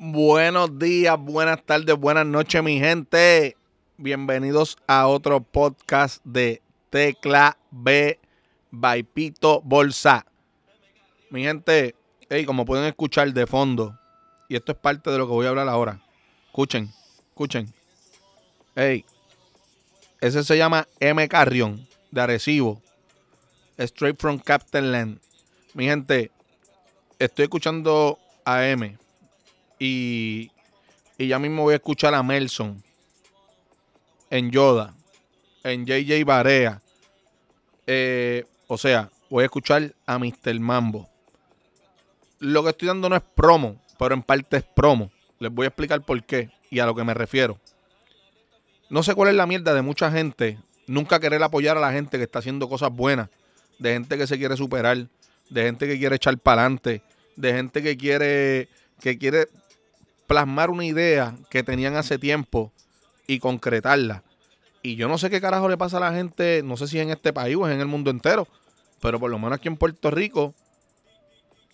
Buenos días, buenas tardes, buenas noches, mi gente. Bienvenidos a otro podcast de Tecla B by Pito Bolsa. Mi gente, hey, como pueden escuchar de fondo, y esto es parte de lo que voy a hablar ahora. Escuchen, escuchen. Hey, ese se llama M. Carrión, de Arecibo. Straight from Captain Land. Mi gente, estoy escuchando a M. Y, y ya mismo voy a escuchar a Melson. En Yoda. En JJ Barea. Eh, o sea, voy a escuchar a Mr. Mambo. Lo que estoy dando no es promo, pero en parte es promo. Les voy a explicar por qué y a lo que me refiero. No sé cuál es la mierda de mucha gente. Nunca querer apoyar a la gente que está haciendo cosas buenas. De gente que se quiere superar. De gente que quiere echar para adelante. De gente que quiere, que quiere plasmar una idea que tenían hace tiempo y concretarla. Y yo no sé qué carajo le pasa a la gente, no sé si en este país o en el mundo entero, pero por lo menos aquí en Puerto Rico,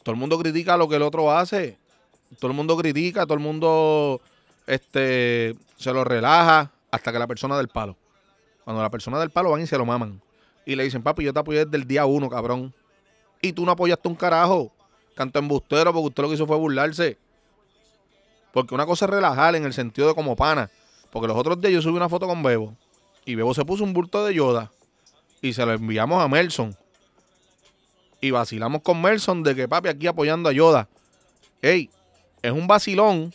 todo el mundo critica lo que el otro hace. Todo el mundo critica, todo el mundo este, se lo relaja hasta que la persona del palo. Cuando la persona del palo van y se lo maman. Y le dicen, papi, yo te apoyé desde el día uno, cabrón. Y tú no apoyaste un carajo. Canto embustero porque usted lo que hizo fue burlarse. Porque una cosa es relajar en el sentido de como pana. Porque los otros días yo subí una foto con Bebo. Y Bebo se puso un bulto de Yoda. Y se lo enviamos a Melson. Y vacilamos con Melson de que papi aquí apoyando a Yoda. Ey, es un vacilón.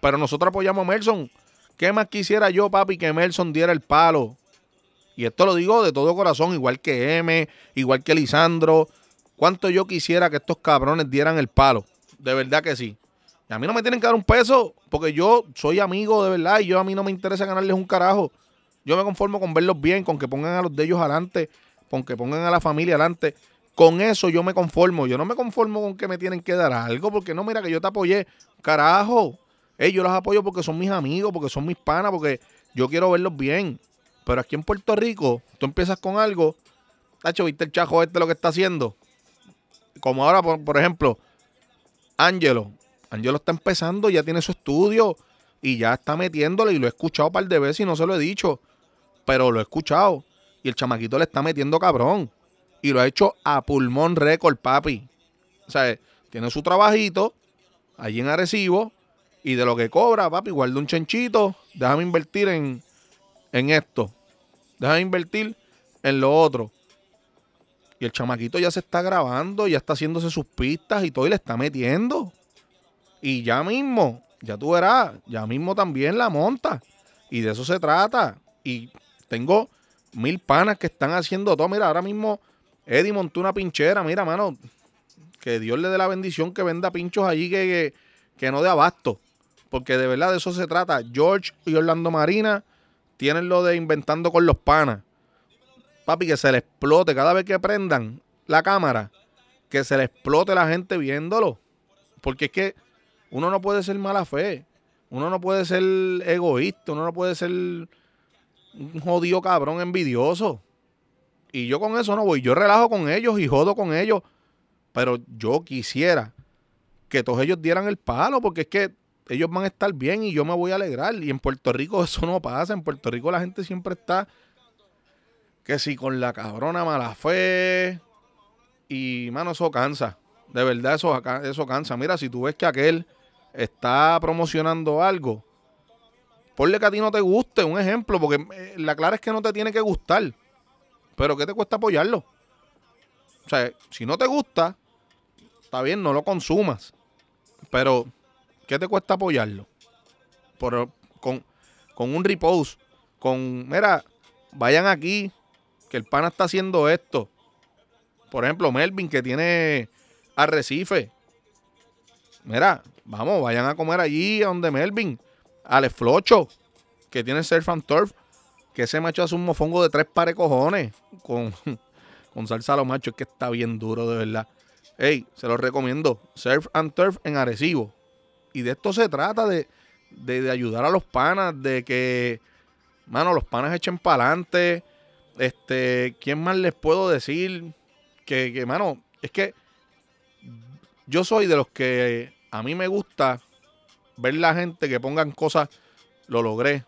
Pero nosotros apoyamos a Melson. ¿Qué más quisiera yo, papi, que Melson diera el palo? Y esto lo digo de todo corazón, igual que M, igual que Lisandro. ¿Cuánto yo quisiera que estos cabrones dieran el palo? De verdad que sí. A mí no me tienen que dar un peso, porque yo soy amigo de verdad y yo a mí no me interesa ganarles un carajo. Yo me conformo con verlos bien, con que pongan a los de ellos adelante, con que pongan a la familia adelante. Con eso yo me conformo. Yo no me conformo con que me tienen que dar algo, porque no, mira que yo te apoyé. Carajo. Ey, yo los apoyo porque son mis amigos, porque son mis panas, porque yo quiero verlos bien. Pero aquí en Puerto Rico, tú empiezas con algo. Tacho, ¿viste el chajo este lo que está haciendo? Como ahora, por, por ejemplo, Ángelo. Ángelo está empezando, ya tiene su estudio y ya está metiéndole y lo he escuchado un par de veces y no se lo he dicho, pero lo he escuchado y el chamaquito le está metiendo cabrón y lo ha hecho a pulmón récord, papi. O sea, tiene su trabajito allí en Arecibo y de lo que cobra, papi, guarda un chanchito, déjame invertir en, en esto, déjame invertir en lo otro. Y el chamaquito ya se está grabando, ya está haciéndose sus pistas y todo y le está metiendo. Y ya mismo, ya tú verás, ya mismo también la monta. Y de eso se trata. Y tengo mil panas que están haciendo todo. Mira, ahora mismo Eddie montó una pinchera. Mira, mano, que Dios le dé la bendición que venda pinchos allí que, que, que no de abasto. Porque de verdad de eso se trata. George y Orlando Marina tienen lo de inventando con los panas. Papi, que se le explote cada vez que prendan la cámara. Que se le explote la gente viéndolo. Porque es que uno no puede ser mala fe. Uno no puede ser egoísta. Uno no puede ser un jodido cabrón envidioso. Y yo con eso no voy. Yo relajo con ellos y jodo con ellos. Pero yo quisiera que todos ellos dieran el palo. Porque es que ellos van a estar bien y yo me voy a alegrar. Y en Puerto Rico eso no pasa. En Puerto Rico la gente siempre está que si con la cabrona mala fe. Y, mano, eso cansa. De verdad, eso, eso cansa. Mira, si tú ves que aquel está promocionando algo, ponle que a ti no te guste, un ejemplo, porque eh, la clara es que no te tiene que gustar. Pero ¿qué te cuesta apoyarlo? O sea, si no te gusta, está bien, no lo consumas. Pero, ¿qué te cuesta apoyarlo? Por, con, con un repose, con, mira, vayan aquí, que el pana está haciendo esto. Por ejemplo, Melvin, que tiene arrecife. Mira, vamos, vayan a comer allí a donde Melvin. Alex Flocho, que tiene Surf and Turf, que ese macho hace un mofongo de tres pares cojones con, con salsa a los machos, que está bien duro, de verdad. Ey, se lo recomiendo. Surf and Turf en Arecibo. Y de esto se trata, de, de, de ayudar a los panas, de que, mano, los panas echen para adelante. Este, ¿quién más les puedo decir? Que, que, mano, es que yo soy de los que a mí me gusta ver la gente que pongan cosas, lo logré,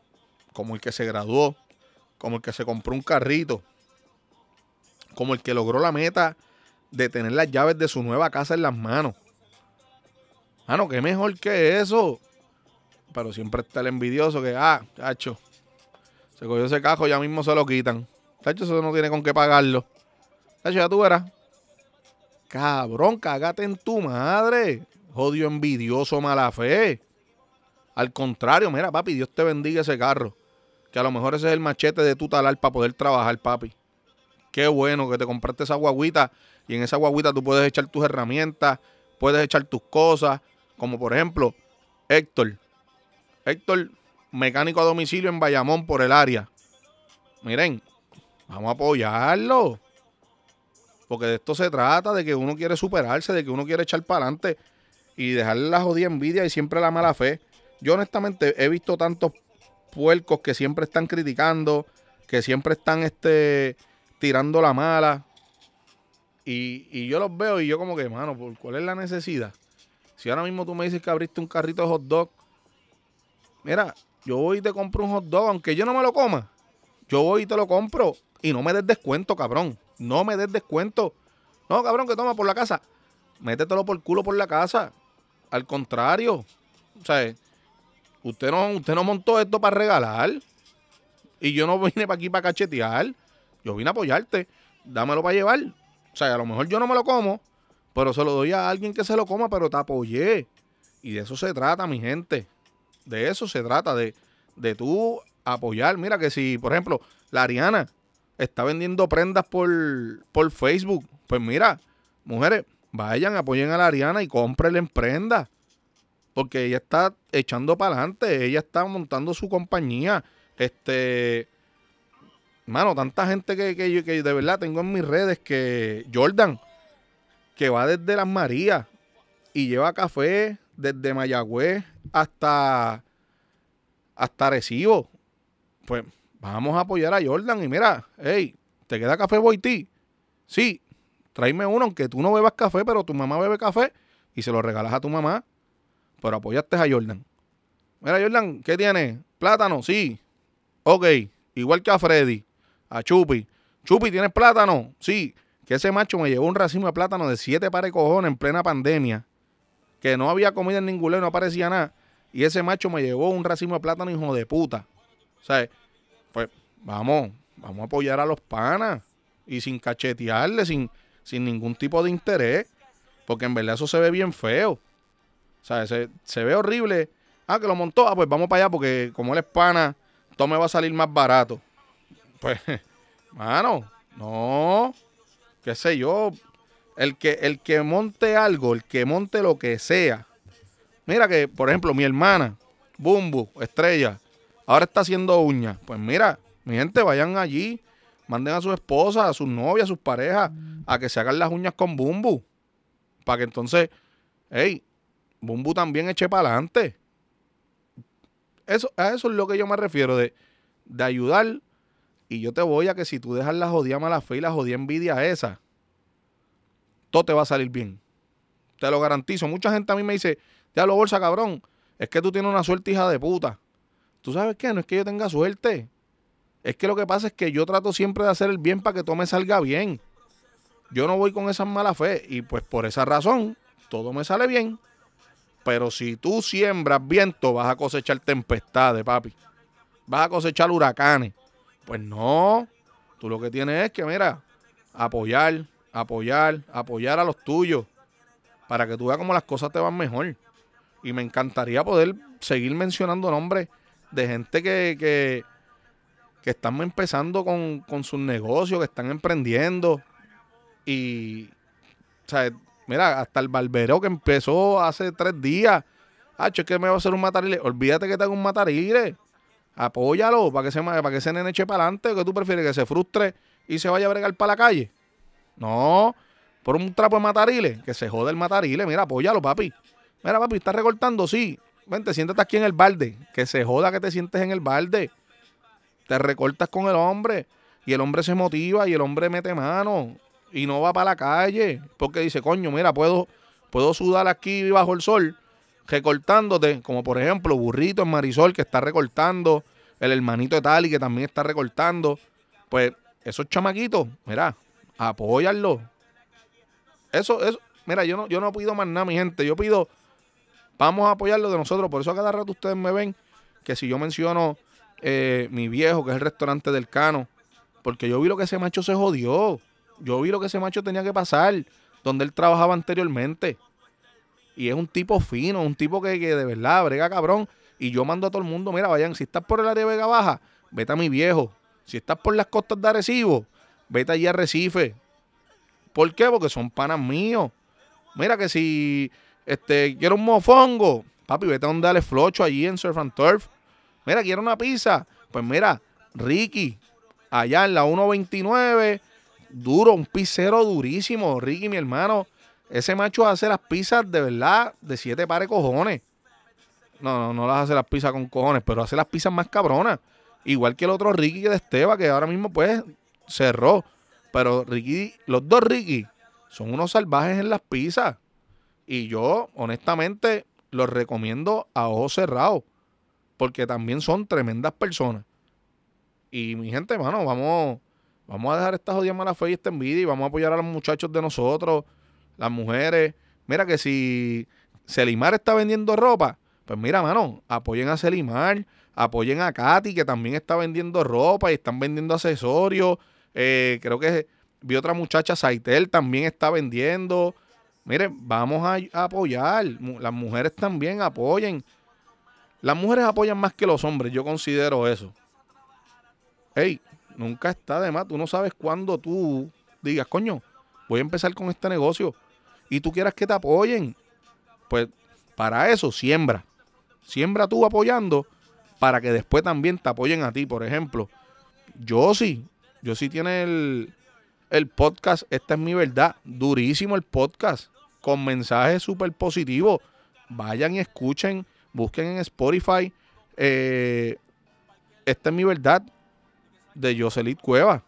como el que se graduó, como el que se compró un carrito, como el que logró la meta de tener las llaves de su nueva casa en las manos. Mano, qué mejor que eso. Pero siempre está el envidioso que, ah, chacho, se cogió ese cajo, ya mismo se lo quitan. Chacho, eso no tiene con qué pagarlo. Chacho, ya tú verás. Cabrón, cágate en tu madre. Jodio envidioso, mala fe. Al contrario, mira, papi, Dios te bendiga ese carro. Que a lo mejor ese es el machete de tu talar para poder trabajar, papi. Qué bueno que te compraste esa guaguita y en esa guaguita tú puedes echar tus herramientas, puedes echar tus cosas, como por ejemplo Héctor. Héctor, mecánico a domicilio en Bayamón por el área. Miren, vamos a apoyarlo. Porque de esto se trata, de que uno quiere superarse, de que uno quiere echar para adelante y dejarle la jodida envidia y siempre la mala fe. Yo honestamente he visto tantos puercos que siempre están criticando, que siempre están este, tirando la mala. Y, yo los veo y yo como que, mano, ¿cuál es la necesidad? Si ahora mismo tú me dices que abriste un carrito de hot dog, mira, yo voy y te compro un hot dog, aunque yo no me lo coma, yo voy y te lo compro y no me des descuento, cabrón. No me des descuento. No, cabrón, que toma por la casa. Métetelo por culo por la casa. Al contrario. O sea, usted no, usted no montó esto para regalar. Y yo no vine para aquí para cachetear. Yo vine a apoyarte. Dámelo para llevar. O sea, a lo mejor yo no me lo como, pero se lo doy a alguien que se lo coma, pero te apoyé. Y de eso se trata, mi gente. De eso se trata, de, de tú apoyar. Mira que si, por ejemplo, la Ariana está vendiendo prendas por, por Facebook, pues mira, mujeres, vayan, apoyen a la Ariana y cómprenle en prendas. Porque ella está echando para adelante, ella está montando su compañía. Este, mano, tanta gente que, que, que de verdad tengo en mis redes que Jordan, que va desde Las Marías y lleva café desde Mayagüez hasta, hasta Recibo. Pues vamos a apoyar a Jordan y mira, hey, ¿te queda café Boití? Sí, tráeme uno, aunque tú no bebas café, pero tu mamá bebe café y se lo regalas a tu mamá. Pero apoyaste a Jordan. Mira, Jordan, ¿qué tiene? Plátano, sí. Ok, igual que a Freddy a Chupi. Chupi, ¿tienes plátano? Sí. Que ese macho me llevó un racimo de plátano de siete pares de cojones en plena pandemia. Que no había comida en ningún lado, no aparecía nada. Y ese macho me llevó un racimo de plátano, hijo de puta. O sea, pues vamos, vamos a apoyar a los panas. Y sin cachetearle, sin, sin ningún tipo de interés. Porque en verdad eso se ve bien feo. O sea, se, se ve horrible. Ah, que lo montó. Ah, pues vamos para allá porque como él es pana, todo me va a salir más barato. Pues, mano, no, qué sé yo, el que, el que monte algo, el que monte lo que sea. Mira que, por ejemplo, mi hermana, Bumbu, Estrella, ahora está haciendo uñas. Pues mira, mi gente, vayan allí, manden a su esposa, a sus novias, a sus parejas, a que se hagan las uñas con Bumbu. Para que entonces, hey, Bumbu también eche para adelante. Eso, a eso es lo que yo me refiero, de, de ayudar y yo te voy a que si tú dejas la jodida mala fe y la jodida envidia esa, todo te va a salir bien. Te lo garantizo. Mucha gente a mí me dice, lo bolsa, cabrón. Es que tú tienes una suerte, hija de puta. ¿Tú sabes qué? No es que yo tenga suerte. Es que lo que pasa es que yo trato siempre de hacer el bien para que todo me salga bien. Yo no voy con esa mala fe. Y pues por esa razón, todo me sale bien. Pero si tú siembras viento, vas a cosechar tempestades, papi. Vas a cosechar huracanes. Pues no, tú lo que tienes es que, mira, apoyar, apoyar, apoyar a los tuyos para que tú veas cómo las cosas te van mejor. Y me encantaría poder seguir mencionando nombres de gente que, que, que están empezando con, con sus negocios, que están emprendiendo. Y, o sea, mira, hasta el barbero que empezó hace tres días. Ah, es que me va a hacer un matarile. Olvídate que tengo un matarile apóyalo para que se para que ese nene eche para adelante. que tú prefieres? ¿Que se frustre y se vaya a bregar para la calle? No, por un trapo de matarile, que se jode el matarile. Mira, apóyalo, papi. Mira, papi, ¿estás recortando? Sí. Vente, siéntate aquí en el balde. Que se joda que te sientes en el balde. Te recortas con el hombre. Y el hombre se motiva y el hombre mete mano. Y no va para la calle. Porque dice, coño, mira, puedo, puedo sudar aquí bajo el sol recortándote, como por ejemplo Burrito en Marisol que está recortando, el hermanito de Tali que también está recortando, pues esos chamaquitos, mira, apóyalo. Eso, eso, mira, yo no, yo no pido más nada, mi gente, yo pido, vamos a apoyarlo de nosotros, por eso a cada rato ustedes me ven que si yo menciono eh, mi viejo, que es el restaurante del Cano, porque yo vi lo que ese macho se jodió, yo vi lo que ese macho tenía que pasar, donde él trabajaba anteriormente. Y es un tipo fino, un tipo que, de verdad brega cabrón. Y yo mando a todo el mundo, mira, vayan, si estás por el área de Vega Baja, vete a mi viejo. Si estás por las costas de Arecibo, vete allí a Recife. ¿Por qué? Porque son panas míos. Mira que si este, quiero un mofongo, papi, vete a donde dale flocho allí en Surf and Turf. Mira, quiero una pizza. Pues mira, Ricky, allá en la 129, duro, un pizzero durísimo. Ricky, mi hermano, ese macho hace las pizzas de verdad de siete pares cojones. No, no, no las hace las pizzas con cojones, pero hace las pizzas más cabronas. Igual que el otro Ricky de Esteba, que ahora mismo pues cerró. Pero Ricky, los dos Ricky son unos salvajes en las pizzas. Y yo, honestamente, los recomiendo a ojos cerrados. Porque también son tremendas personas. Y mi gente, hermano, vamos, vamos a dejar esta jodida mala fe y esta envidia y vamos a apoyar a los muchachos de nosotros las mujeres. Mira que si Selimar está vendiendo ropa, pues mira, mano, apoyen a Selimar, apoyen a Katy, que también está vendiendo ropa y están vendiendo accesorios. Eh, creo que vi otra muchacha, Saitel, también está vendiendo. Miren, vamos a, apoyar. Las mujeres también apoyen. Las mujeres apoyan más que los hombres, yo considero eso. Ey, nunca está de más. Tú no sabes cuándo tú digas, coño, voy a empezar con este negocio y tú quieras que te apoyen, pues para eso siembra. Siembra tú apoyando para que después también te apoyen a ti. Por ejemplo, yo sí, yo sí tiene el, el podcast, esta es mi verdad, durísimo el podcast, con mensajes súper positivos. Vayan y escuchen, busquen en Spotify. Eh, esta es mi verdad de Joselit Cueva.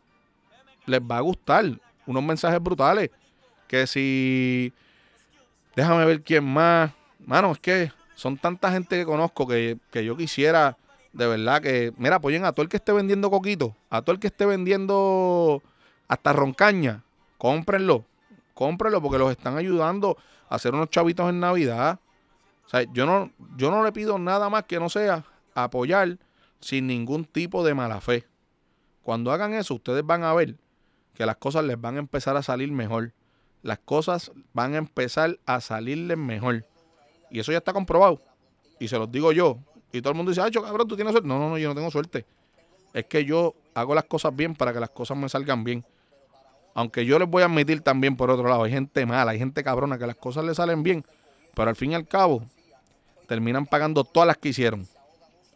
Les va a gustar. Unos mensajes brutales que si. Déjame ver quién más. Mano, es que son tanta gente que conozco que, yo quisiera de verdad que. Mira, apoyen a todo el que esté vendiendo coquito, a todo el que esté vendiendo hasta roncaña. Cómprenlo, cómprenlo porque los están ayudando a hacer unos chavitos en Navidad. Yo no, yo no le pido nada más que no sea apoyar sin ningún tipo de mala fe. Cuando hagan eso, ustedes van a ver que las cosas les van a empezar a salir mejor las cosas van a empezar a salirles mejor. Y eso ya está comprobado. Y se los digo yo. Y todo el mundo dice, ay, cabrón, tú tienes suerte. No, no, no, yo no tengo suerte. Es que yo hago las cosas bien para que las cosas me salgan bien. Aunque yo les voy a admitir también por otro lado, hay gente mala, hay gente cabrona que las cosas le salen bien, pero al fin y al cabo terminan pagando todas las que hicieron.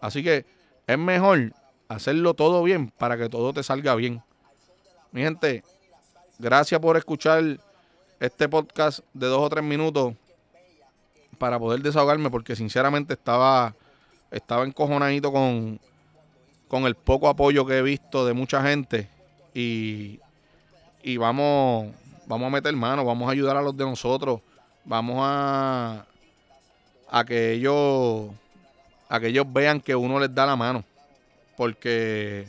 Así que es mejor hacerlo todo bien para que todo te salga bien. Mi gente, gracias por escuchar este podcast de dos o tres minutos para poder desahogarme porque sinceramente estaba, estaba encojonadito con, con el poco apoyo que he visto de mucha gente y, y vamos, vamos a meter mano, vamos a ayudar a los de nosotros, vamos a, a que ellos a que ellos vean que uno les da la mano porque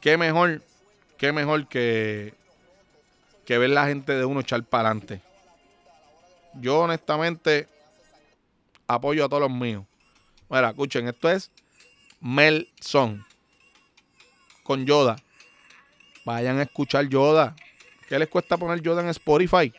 qué mejor qué mejor que que ver la gente de uno echar para adelante. Yo honestamente apoyo a todos los míos. Mira, escuchen, esto es Melson con Yoda. Vayan a escuchar Yoda. ¿Qué les cuesta poner Yoda en Spotify?